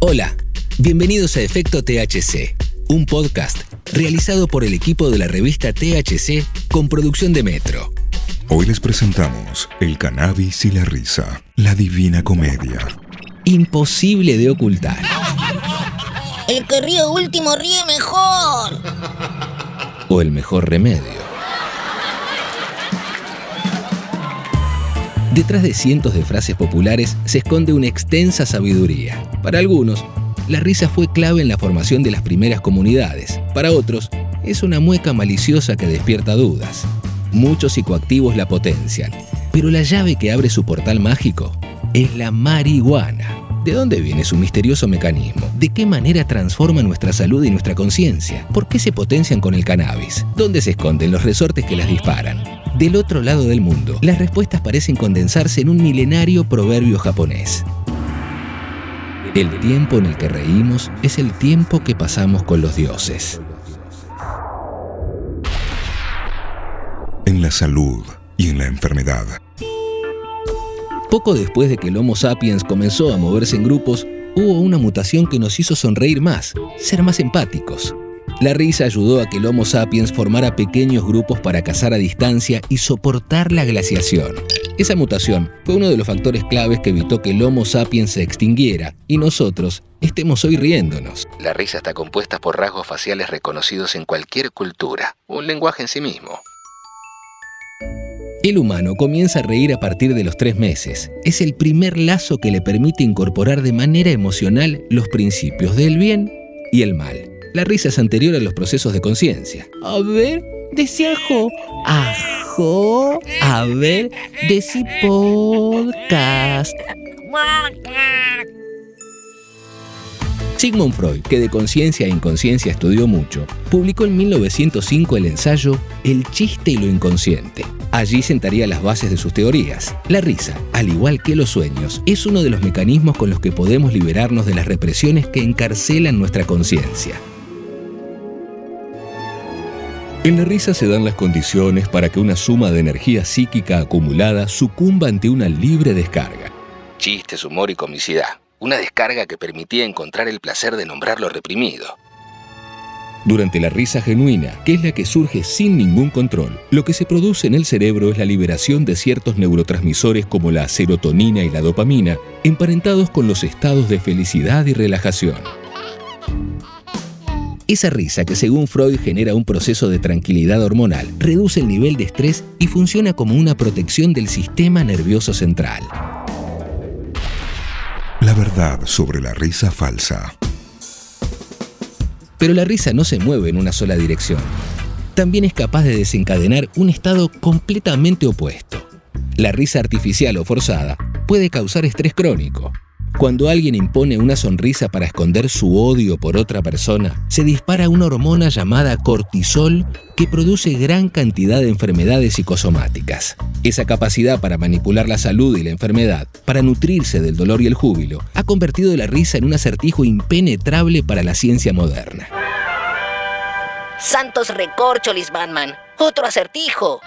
Hola, bienvenidos a Efecto THC, un podcast realizado por el equipo de la revista THC con producción de Metro. Hoy les presentamos El cannabis y la risa, la divina comedia. Imposible de ocultar. El que ríe último ríe mejor. O el mejor remedio. Detrás de cientos de frases populares se esconde una extensa sabiduría. Para algunos, la risa fue clave en la formación de las primeras comunidades. Para otros, es una mueca maliciosa que despierta dudas. Muchos psicoactivos la potencian, pero la llave que abre su portal mágico es la marihuana. ¿De dónde viene su misterioso mecanismo? ¿De qué manera transforma nuestra salud y nuestra conciencia? ¿Por qué se potencian con el cannabis? ¿Dónde se esconden los resortes que las disparan? Del otro lado del mundo, las respuestas parecen condensarse en un milenario proverbio japonés. El tiempo en el que reímos es el tiempo que pasamos con los dioses. En la salud y en la enfermedad. Poco después de que el Homo sapiens comenzó a moverse en grupos, hubo una mutación que nos hizo sonreír más, ser más empáticos. La risa ayudó a que el Homo sapiens formara pequeños grupos para cazar a distancia y soportar la glaciación. Esa mutación fue uno de los factores claves que evitó que el Homo sapiens se extinguiera y nosotros estemos hoy riéndonos. La risa está compuesta por rasgos faciales reconocidos en cualquier cultura, un lenguaje en sí mismo. El humano comienza a reír a partir de los tres meses. Es el primer lazo que le permite incorporar de manera emocional los principios del bien y el mal. La risa es anterior a los procesos de conciencia. A ver, decía ajo. Ajo. A ver, decí podcast. Sigmund Freud, que de conciencia e inconsciencia estudió mucho, publicó en 1905 el ensayo El chiste y lo inconsciente. Allí sentaría las bases de sus teorías. La risa, al igual que los sueños, es uno de los mecanismos con los que podemos liberarnos de las represiones que encarcelan nuestra conciencia. En la risa se dan las condiciones para que una suma de energía psíquica acumulada sucumba ante una libre descarga. Chistes, humor y comicidad. Una descarga que permitía encontrar el placer de nombrar lo reprimido. Durante la risa genuina, que es la que surge sin ningún control, lo que se produce en el cerebro es la liberación de ciertos neurotransmisores como la serotonina y la dopamina, emparentados con los estados de felicidad y relajación. Esa risa que según Freud genera un proceso de tranquilidad hormonal, reduce el nivel de estrés y funciona como una protección del sistema nervioso central. La verdad sobre la risa falsa. Pero la risa no se mueve en una sola dirección. También es capaz de desencadenar un estado completamente opuesto. La risa artificial o forzada puede causar estrés crónico, cuando alguien impone una sonrisa para esconder su odio por otra persona, se dispara una hormona llamada cortisol que produce gran cantidad de enfermedades psicosomáticas. Esa capacidad para manipular la salud y la enfermedad, para nutrirse del dolor y el júbilo, ha convertido la risa en un acertijo impenetrable para la ciencia moderna. Santos recorcholis, Batman. Otro acertijo.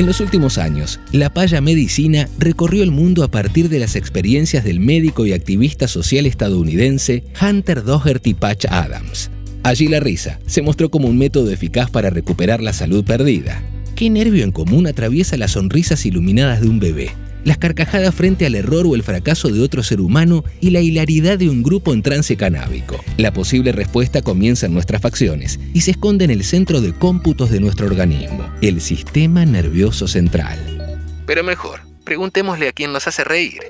En los últimos años, la paya medicina recorrió el mundo a partir de las experiencias del médico y activista social estadounidense Hunter Doherty Patch Adams. Allí la risa se mostró como un método eficaz para recuperar la salud perdida. ¿Qué nervio en común atraviesa las sonrisas iluminadas de un bebé? las carcajadas frente al error o el fracaso de otro ser humano y la hilaridad de un grupo en trance canábico. La posible respuesta comienza en nuestras facciones y se esconde en el centro de cómputos de nuestro organismo, el sistema nervioso central. Pero mejor, preguntémosle a quién nos hace reír.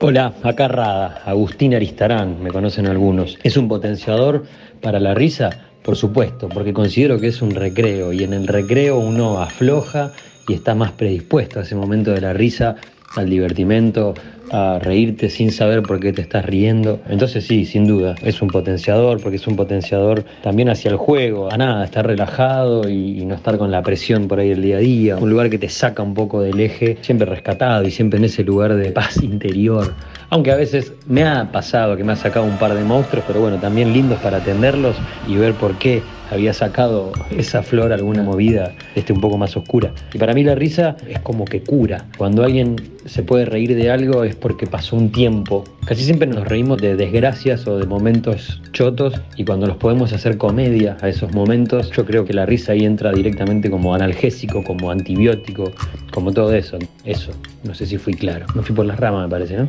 Hola, acá Rada, Agustín Aristarán, me conocen algunos. ¿Es un potenciador para la risa? Por supuesto, porque considero que es un recreo y en el recreo uno afloja y estás más predispuesto a ese momento de la risa, al divertimento, a reírte sin saber por qué te estás riendo. Entonces sí, sin duda, es un potenciador, porque es un potenciador también hacia el juego, a nada, estar relajado y, no estar con la presión por ahí el día a día, un lugar que te saca un poco del eje, siempre rescatado y siempre en ese lugar de paz interior. Aunque a veces me ha pasado que me ha sacado un par de monstruos, pero bueno, también lindos para atenderlos y ver por qué había sacado esa flor alguna movida este, un poco más oscura. Y para mí la risa es como que cura. Cuando alguien se puede reír de algo es porque pasó un tiempo. Casi siempre nos reímos de desgracias o de momentos chotos y cuando los podemos hacer comedia a esos momentos, yo creo que la risa ahí entra directamente como analgésico, como antibiótico, como todo eso. Eso, no sé si fui claro. No fui por las ramas, me parece, ¿no?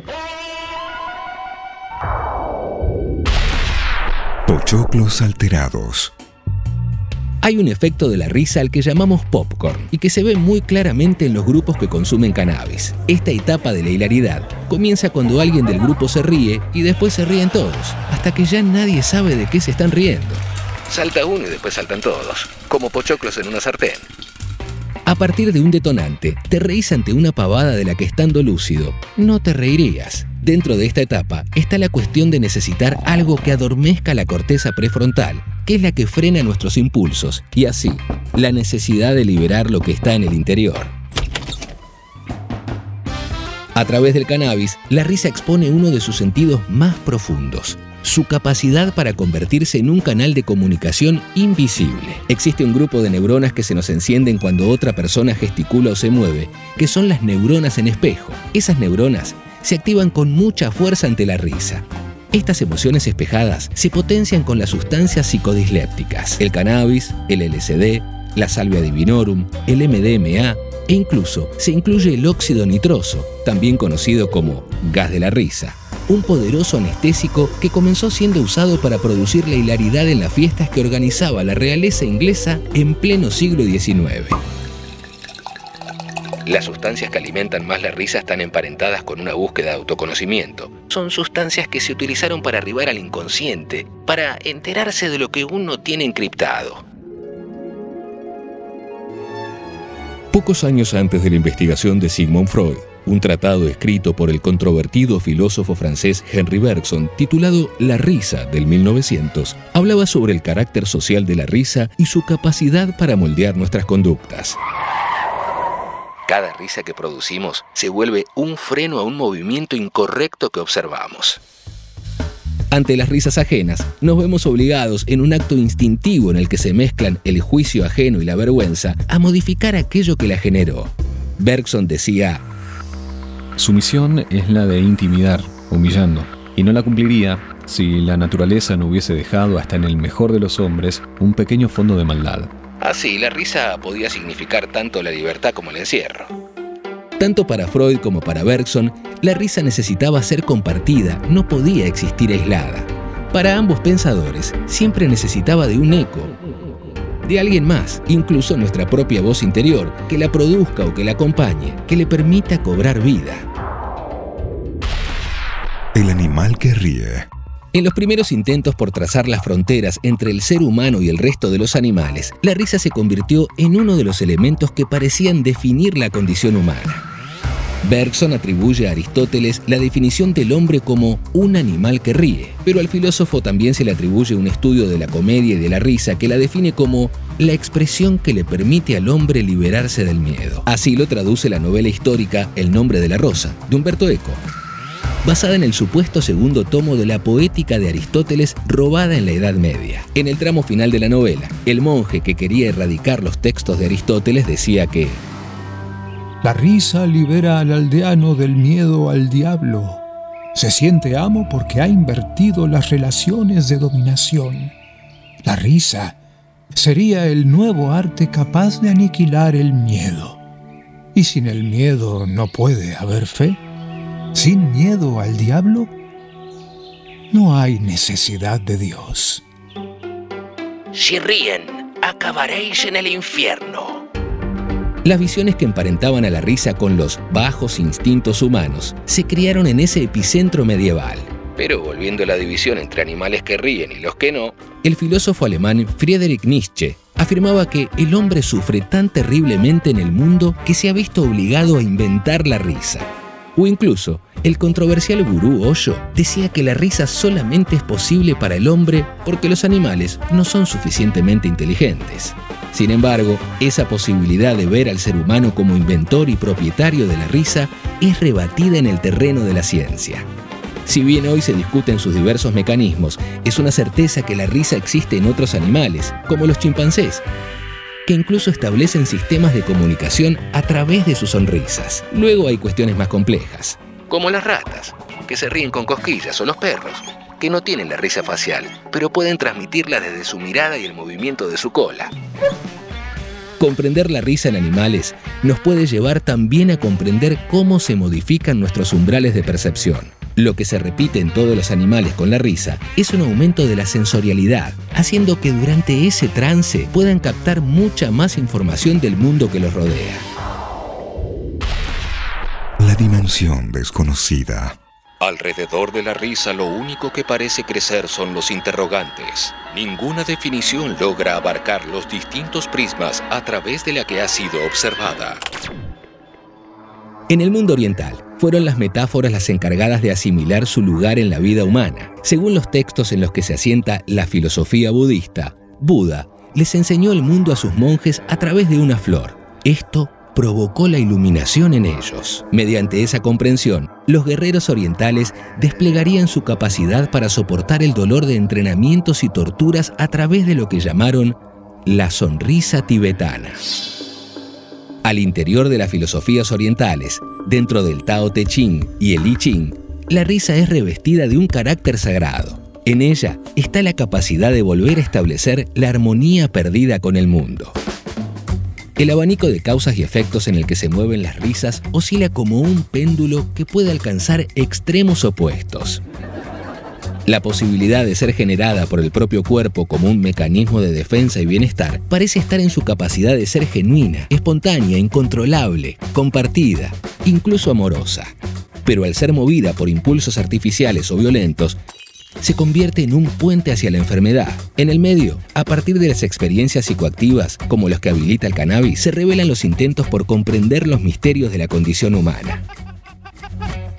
Pochoclos alterados. Hay un efecto de la risa al que llamamos popcorn y que se ve muy claramente en los grupos que consumen cannabis. Esta etapa de la hilaridad comienza cuando alguien del grupo se ríe y después se ríen todos, hasta que ya nadie sabe de qué se están riendo. Salta uno y después saltan todos, como pochoclos en una sartén. A partir de un detonante, te reís ante una pavada de la que estando lúcido, no te reirías. Dentro de esta etapa está la cuestión de necesitar algo que adormezca la corteza prefrontal, que es la que frena nuestros impulsos, y así, la necesidad de liberar lo que está en el interior. A través del cannabis, la risa expone uno de sus sentidos más profundos, su capacidad para convertirse en un canal de comunicación invisible. Existe un grupo de neuronas que se nos encienden cuando otra persona gesticula o se mueve, que son las neuronas en espejo. Esas neuronas se activan con mucha fuerza ante la risa. Estas emociones espejadas se potencian con las sustancias psicodislépticas, el cannabis, el LSD, la salvia divinorum, el MDMA e incluso se incluye el óxido nitroso, también conocido como gas de la risa un poderoso anestésico que comenzó siendo usado para producir la hilaridad en las fiestas que organizaba la realeza inglesa en pleno siglo XIX. Las sustancias que alimentan más la risa están emparentadas con una búsqueda de autoconocimiento. Son sustancias que se utilizaron para arribar al inconsciente, para enterarse de lo que uno tiene encriptado. Pocos años antes de la investigación de Sigmund Freud, un tratado escrito por el controvertido filósofo francés Henry Bergson titulado La risa del 1900 hablaba sobre el carácter social de la risa y su capacidad para moldear nuestras conductas. Cada risa que producimos se vuelve un freno a un movimiento incorrecto que observamos. Ante las risas ajenas, nos vemos obligados, en un acto instintivo en el que se mezclan el juicio ajeno y la vergüenza, a modificar aquello que la generó. Bergson decía, su misión es la de intimidar, humillando, y no la cumpliría si la naturaleza no hubiese dejado hasta en el mejor de los hombres un pequeño fondo de maldad. Así, la risa podía significar tanto la libertad como el encierro. Tanto para Freud como para Bergson, la risa necesitaba ser compartida, no podía existir aislada. Para ambos pensadores, siempre necesitaba de un eco, de alguien más, incluso nuestra propia voz interior, que la produzca o que la acompañe, que le permita cobrar vida. El animal que ríe. En los primeros intentos por trazar las fronteras entre el ser humano y el resto de los animales, la risa se convirtió en uno de los elementos que parecían definir la condición humana. Bergson atribuye a Aristóteles la definición del hombre como un animal que ríe, pero al filósofo también se le atribuye un estudio de la comedia y de la risa que la define como la expresión que le permite al hombre liberarse del miedo. Así lo traduce la novela histórica El nombre de la rosa, de Humberto Eco basada en el supuesto segundo tomo de la poética de Aristóteles robada en la Edad Media. En el tramo final de la novela, el monje que quería erradicar los textos de Aristóteles decía que la risa libera al aldeano del miedo al diablo. Se siente amo porque ha invertido las relaciones de dominación. La risa sería el nuevo arte capaz de aniquilar el miedo. Y sin el miedo no puede haber fe. Sin miedo al diablo, no hay necesidad de Dios. Si ríen, acabaréis en el infierno. Las visiones que emparentaban a la risa con los bajos instintos humanos se criaron en ese epicentro medieval. Pero volviendo a la división entre animales que ríen y los que no, el filósofo alemán Friedrich Nietzsche afirmaba que el hombre sufre tan terriblemente en el mundo que se ha visto obligado a inventar la risa. O incluso, el controversial gurú Osho decía que la risa solamente es posible para el hombre porque los animales no son suficientemente inteligentes. Sin embargo, esa posibilidad de ver al ser humano como inventor y propietario de la risa es rebatida en el terreno de la ciencia. Si bien hoy se discuten sus diversos mecanismos, es una certeza que la risa existe en otros animales, como los chimpancés, que incluso establecen sistemas de comunicación a través de sus sonrisas. Luego hay cuestiones más complejas, como las ratas, que se ríen con cosquillas, o los perros, que no tienen la risa facial, pero pueden transmitirla desde su mirada y el movimiento de su cola. Comprender la risa en animales nos puede llevar también a comprender cómo se modifican nuestros umbrales de percepción. Lo que se repite en todos los animales con la risa es un aumento de la sensorialidad, haciendo que durante ese trance puedan captar mucha más información del mundo que los rodea. La dimensión desconocida. Alrededor de la risa lo único que parece crecer son los interrogantes. Ninguna definición logra abarcar los distintos prismas a través de la que ha sido observada. En el mundo oriental, fueron las metáforas las encargadas de asimilar su lugar en la vida humana. Según los textos en los que se asienta la filosofía budista, Buda les enseñó el mundo a sus monjes a través de una flor. Esto provocó la iluminación en ellos. Mediante esa comprensión, los guerreros orientales desplegarían su capacidad para soportar el dolor de entrenamientos y torturas a través de lo que llamaron la sonrisa tibetana. Al interior de las filosofías orientales, dentro del Tao Te Ching y el I Ching, la risa es revestida de un carácter sagrado. En ella está la capacidad de volver a establecer la armonía perdida con el mundo. El abanico de causas y efectos en el que se mueven las risas oscila como un péndulo que puede alcanzar extremos opuestos. La posibilidad de ser generada por el propio cuerpo como un mecanismo de defensa y bienestar parece estar en su capacidad de ser genuina, espontánea, incontrolable, compartida, incluso amorosa. Pero al ser movida por impulsos artificiales o violentos, se convierte en un puente hacia la enfermedad. En el medio, a partir de las experiencias psicoactivas, como los que habilita el cannabis, se revelan los intentos por comprender los misterios de la condición humana.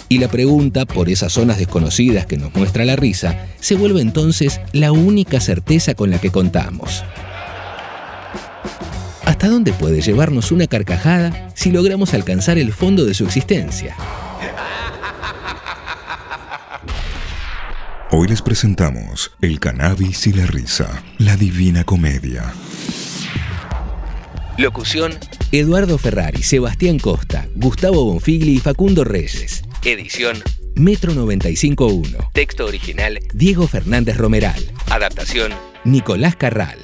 Y la pregunta por esas zonas desconocidas que nos muestra la risa se vuelve entonces la única certeza con la que contamos. ¿Hasta dónde puede llevarnos una carcajada si logramos alcanzar el fondo de su existencia? Hoy les presentamos El cannabis y la risa, la divina comedia. Locución: Eduardo Ferrari, Sebastián Costa, Gustavo Bonfigli y Facundo Reyes. Edición: Metro 95.1. Texto original: Diego Fernández Romeral. Adaptación: Nicolás Carral.